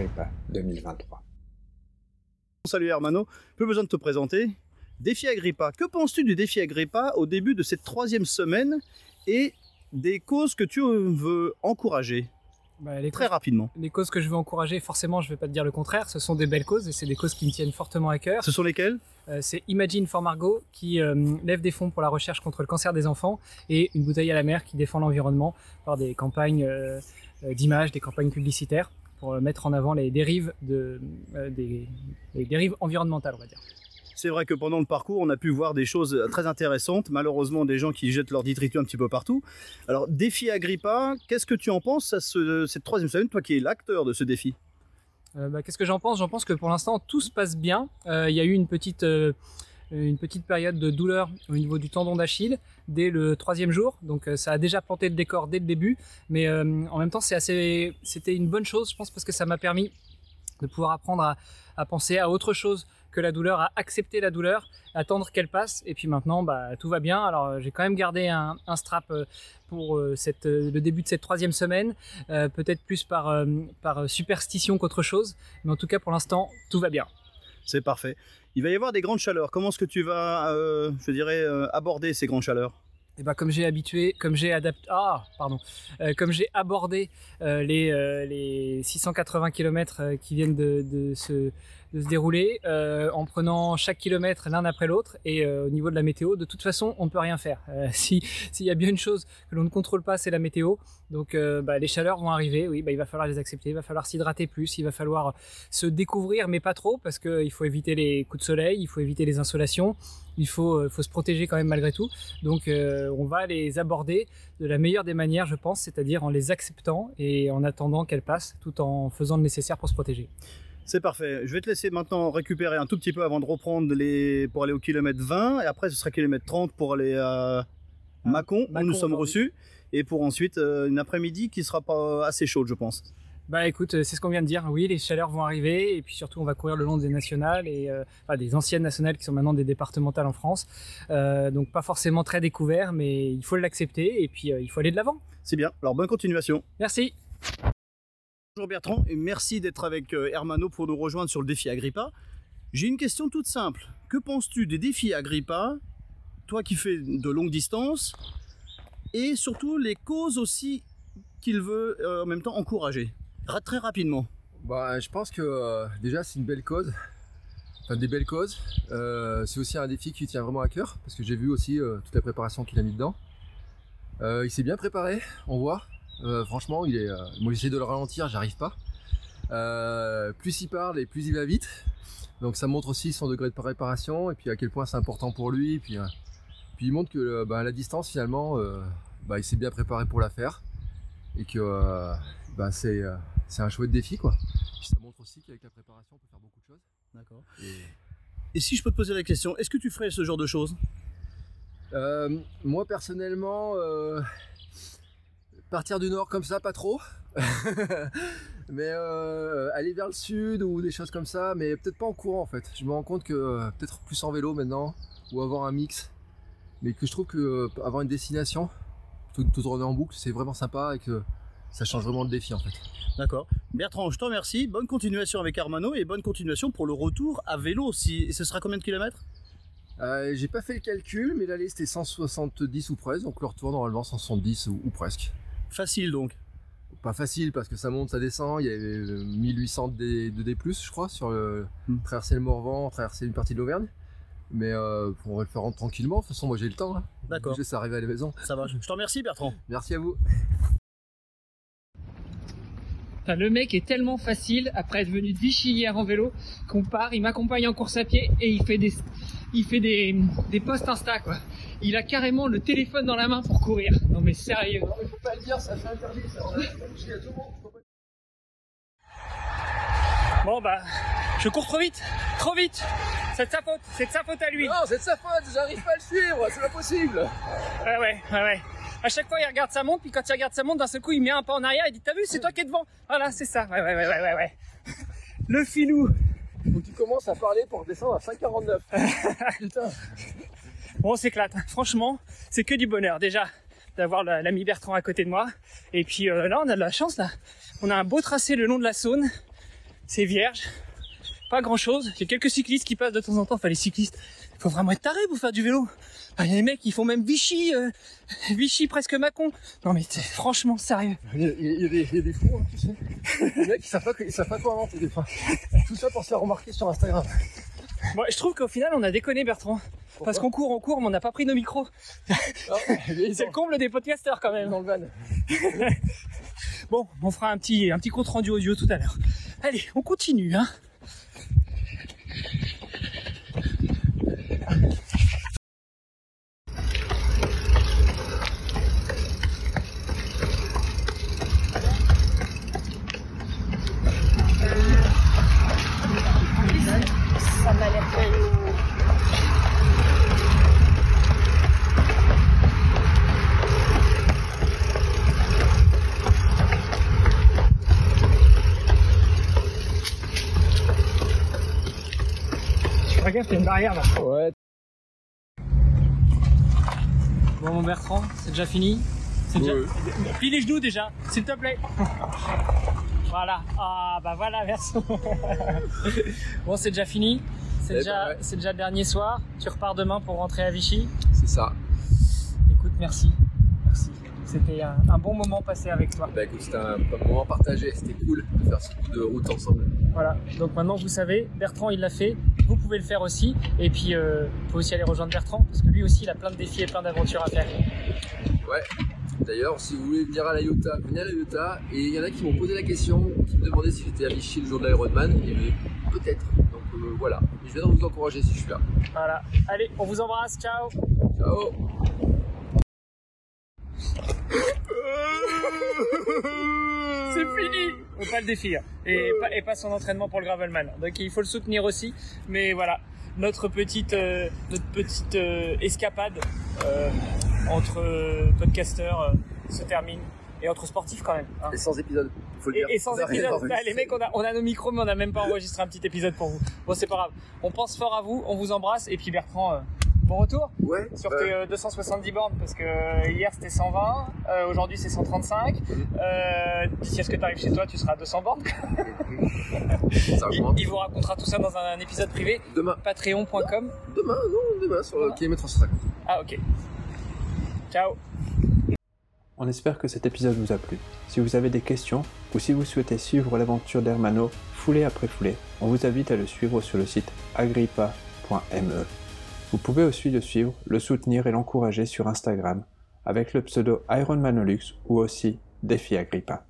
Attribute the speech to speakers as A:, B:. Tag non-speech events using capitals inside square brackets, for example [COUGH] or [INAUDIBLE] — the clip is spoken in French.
A: Agrippa 2023.
B: Salut Hermano, peu besoin de te présenter. Défi Agrippa, que penses-tu du défi Agrippa au début de cette troisième semaine et des causes que tu veux encourager?
C: Bah, les
B: Très
C: causes-
B: rapidement.
C: Les causes que je veux encourager, forcément, je ne vais pas te dire le contraire. Ce sont des belles causes et c'est des causes qui me tiennent fortement à cœur.
B: Ce sont lesquelles?
C: Euh, c'est Imagine for Margot qui euh, lève des fonds pour la recherche contre le cancer des enfants et une bouteille à la mer qui défend l'environnement par des campagnes euh, d'images, des campagnes publicitaires pour mettre en avant les dérives, de, euh, des, les dérives environnementales, on va dire.
B: C'est vrai que pendant le parcours, on a pu voir des choses très intéressantes. Malheureusement, des gens qui jettent leurs détritus un petit peu partout. Alors, défi Agrippa, qu'est-ce que tu en penses à ce- cette troisième semaine, toi qui es l'acteur de ce défi?
C: Euh, bah, Qu'est-ce que j'en pense? J'en pense que pour l'instant tout se passe bien. Euh, Il y a eu une petite, euh, une petite période de douleur au niveau du tendon d'Achille dès le troisième jour, donc euh, ça a déjà planté le décor dès le début. Mais euh, en même temps, c'est assez, c'était une bonne chose, je pense, parce que ça m'a permis de pouvoir apprendre à, à penser à autre chose que la douleur, à accepter la douleur, attendre qu'elle passe, et puis maintenant, bah, tout va bien. Alors, j'ai quand même gardé un, un strap euh, pour euh, cette, le début de cette troisième semaine, euh, peut-être plus par, par superstition qu'autre chose, mais en tout cas, pour l'instant, tout va bien.
B: C'est parfait. Il va y avoir des grandes chaleurs. Comment est-ce que tu vas, euh, je dirais, euh, aborder ces grandes chaleurs?
C: Et bah, comme j'ai habitué, comme j'ai adapté, ah, pardon, Euh, comme j'ai abordé les, les 680 km qui viennent de, de se, de se dérouler, euh, en prenant chaque kilomètre l'un après l'autre, et euh, au niveau de la météo, de toute façon, on ne peut rien faire. Euh, [LAUGHS] si s'il y a bien une chose que l'on ne contrôle pas, c'est la météo. Donc, euh, bah, les chaleurs vont arriver. Oui, bah, il va falloir les accepter. Il va falloir s'hydrater plus. Il va falloir se découvrir, mais pas trop, parce qu'il faut éviter les coups de soleil, il faut éviter les insolations. Il faut, euh, faut se protéger quand même malgré tout. Donc euh, on va les aborder de la meilleure des manières, je pense, c'est-à-dire en les acceptant et en attendant qu'elles passent, tout en faisant le nécessaire pour se protéger.
B: C'est parfait. Je vais te laisser maintenant récupérer un tout petit peu avant de reprendre les pour aller au kilomètre 20 et après ce sera kilomètre 30 pour aller à Mâcon où nous sommes reçus et pour ensuite euh, une après-midi qui sera pas assez chaude je pense.
C: Bah écoute, euh, c'est ce qu'on vient de dire. Oui, les chaleurs vont arriver et puis surtout on va courir le long des nationales et euh, enfin, des anciennes nationales qui sont maintenant des départementales en France. Euh, donc pas forcément très découvert, mais il faut l'accepter et puis euh, il faut aller de l'avant.
B: C'est bien. Alors bonne continuation.
C: Merci.
B: Bonjour Bertrand et merci d'être avec euh, Hermano pour nous rejoindre sur le défi Agrippa. J'ai une question toute simple. Que penses-tu des défis Agrippa, toi qui fais de longues distances, et surtout les causes aussi qu'il veut euh, en même temps encourager? Ra- Très rapidement.
D: Bah, je pense que euh, déjà c'est une belle cause, enfin des belles causes. C'est aussi un défi qui tient vraiment à cœur parce que j'ai vu aussi toute la préparation qu'il a mis dedans. Il s'est bien préparé, on voit. Euh, franchement, il est. euh, moi j'essaie de le ralentir, j'arrive pas. Euh, plus il parle et plus il va vite. Donc ça montre aussi son degré de préparation et puis à quel point c'est important pour lui. Et puis, euh, puis il montre que bah, à la distance finalement, bah, il s'est bien préparé pour la faire et que bah, c'est c'est un chouette défi quoi. Puis ça montre aussi qu'avec la préparation, on peut faire beaucoup de choses.
B: D'accord.
D: Et,
B: Et si je peux te poser la question, est-ce que tu ferais ce genre de choses?
D: Euh, moi personnellement, euh, partir du nord comme ça, pas trop. [LAUGHS] mais euh, aller vers le sud ou des choses comme ça, mais peut-être pas en courant en fait. Je me rends compte que euh, peut-être plus en vélo maintenant ou avoir un mix. Mais que je trouve que euh, avoir une destination, tout, tout tourner en boucle, c'est vraiment sympa et que ça change vraiment le défi en fait.
B: D'accord. Bertrand, je te remercie. Bonne continuation avec Hermano et bonne continuation pour le retour à vélo. Si... Et ce sera combien de kilomètres?
D: Euh, j'ai pas fait le calcul, mais l'aller c'était 170 ou presque, donc le retour normalement 170 ou, ou presque.
B: Facile donc.
D: Pas facile parce que ça monte, ça descend, il y avait euh, 1800 de D, de D+, je crois, sur le
B: Hmm.
D: traverser le Morvan, traverser une partie de l'Auvergne. Mais euh, on va le faire tranquillement, de toute façon moi j'ai le temps. Hein.
B: D'accord.
D: Je sais arriver à la maison.
B: Ça va. Je te remercie Bertrand.
D: Merci à vous.
C: Enfin, le mec est tellement facile après être venu de Vichy hier en vélo qu'on part, il m'accompagne en course à pied et il fait des, il fait des, des posts Insta quoi. Il a carrément le téléphone dans la main pour courir. Non mais sérieux.
D: faut pas le dire, ça fait interdit ça.
C: Bon bah, je cours trop vite, trop vite. C'est de sa faute, c'est de sa faute à lui.
D: Non, c'est de sa faute, j'arrive pas à le suivre, c'est pas possible.
C: Ouais, ouais, ouais, ouais. À chaque fois, il regarde sa montre, puis quand il regarde sa montre, d'un seul coup, il met un pas en arrière, il dit T'as vu, c'est toi qui es devant. Voilà, c'est ça. Ouais, ouais, ouais, ouais, ouais. [LAUGHS] Le filou.
D: Faut que tu commences à parler pour descendre à 5,49. [LAUGHS] Putain.
C: Bon, on s'éclate. Franchement, c'est que du bonheur. Déjà, d'avoir la- l'ami Bertrand à côté de moi. Et puis euh, là, on a de la chance, là. On a un beau tracé le long de la Saône. C'est vierge. Pas grand chose. Il y a quelques cyclistes qui passent de temps en temps. Enfin, les cyclistes, il faut vraiment être taré pour faire du vélo. Enfin, Il y a des mecs qui font même Vichy, euh, Vichy presque Macon. Non mais franchement sérieux.
D: Il y a, il y a des, il y a des fous, hein, tu sais. Les mecs, ils savent pas, ils savent pas quoi inventer des fois. Tout ça pour se faire remarquer sur Instagram.
C: Bon, je trouve qu'au final, on a déconné Bertrand. Parce qu'on court, on court, mais on n'a pas pris nos micros.
D: Ah, [LAUGHS]
C: C'est le comble des podcasteurs quand même.
D: dans le van. [LAUGHS]
C: Bon, on fera un petit, un petit compte rendu audio tout à l'heure. Allez, on continue, hein. Regarde, il y a une barrière là.
D: Ouais.
C: Bon, mon Bertrand, c'est déjà fini? C'est déjà...
D: Ouais.
C: Plie les genoux déjà, s'il te plaît. [LAUGHS] voilà. Ah, bah voilà, merci. [LAUGHS] bon, c'est déjà fini. C'est
D: Eh
C: déjà,
D: ben ouais.
C: c'est déjà le dernier soir. Tu repars demain pour rentrer à Vichy?
D: C'est ça.
C: Écoute, merci. Merci. C'était un, un bon moment passé avec toi.
D: Bah écoute, c'était un, un moment partagé, c'était cool de faire ce coup de route ensemble.
C: Voilà. Donc maintenant, vous savez, Bertrand, il l'a fait. Vous pouvez le faire aussi. Et puis, euh, vous pouvez aussi aller rejoindre Bertrand parce que lui aussi, il a plein de défis et plein d'aventures à faire.
D: Ouais. D'ailleurs, si vous voulez venir à la Iota, venez à la Iota. Et il y en a qui m'ont posé la question, qui me demandaient si j'étais à Vichy le jour de l'Ironman. Et ben, peut-être. Donc euh, voilà. Je viendrai vous encourager si je suis là.
C: Voilà. Allez, on vous embrasse. Ciao.
D: Ciao
C: C'est fini On pas le défi hein. et, pas, et pas son entraînement pour le gravelman. Donc il faut le soutenir aussi. Mais voilà, notre petite, euh, notre petite euh, escapade euh, entre podcasteurs se termine et entre sportifs quand même. hein.
D: Et sans épisode, faut le
C: Et,
D: dire.
C: et sans [LAUGHS] épisode. Là, les mecs, on a, on a nos micros, mais on n'a même pas enregistré un petit épisode pour vous. Bon, c'est pas grave. On pense fort à vous, on vous embrasse. Et puis Bertrand, bon retour
D: Ouais.
C: sur
D: bah,
C: tes euh, 270 bornes parce que euh, hier c'était 120, euh, aujourd'hui c'est 135. Euh, D'ici à ce que tu arrives chez toi, tu seras à 200 bornes. [LAUGHS]
D: ça
C: Il,
D: augmente.
C: il vous racontera tout ça dans un, épisode privé.
D: Demain,
C: Patreon.com.
D: demain, non, demain sur le kilomètre 150.
C: Ah, ok. Ciao.
E: On espère que cet épisode vous a plu. Si vous avez des questions ou si vous souhaitez suivre l'aventure d'Hermano foulée après foulée, on vous invite à le suivre sur le site agrippa.me. Vous pouvez aussi le suivre, le soutenir et l'encourager sur Instagram avec le pseudo Ironmanolux ou aussi Défi Agrippa.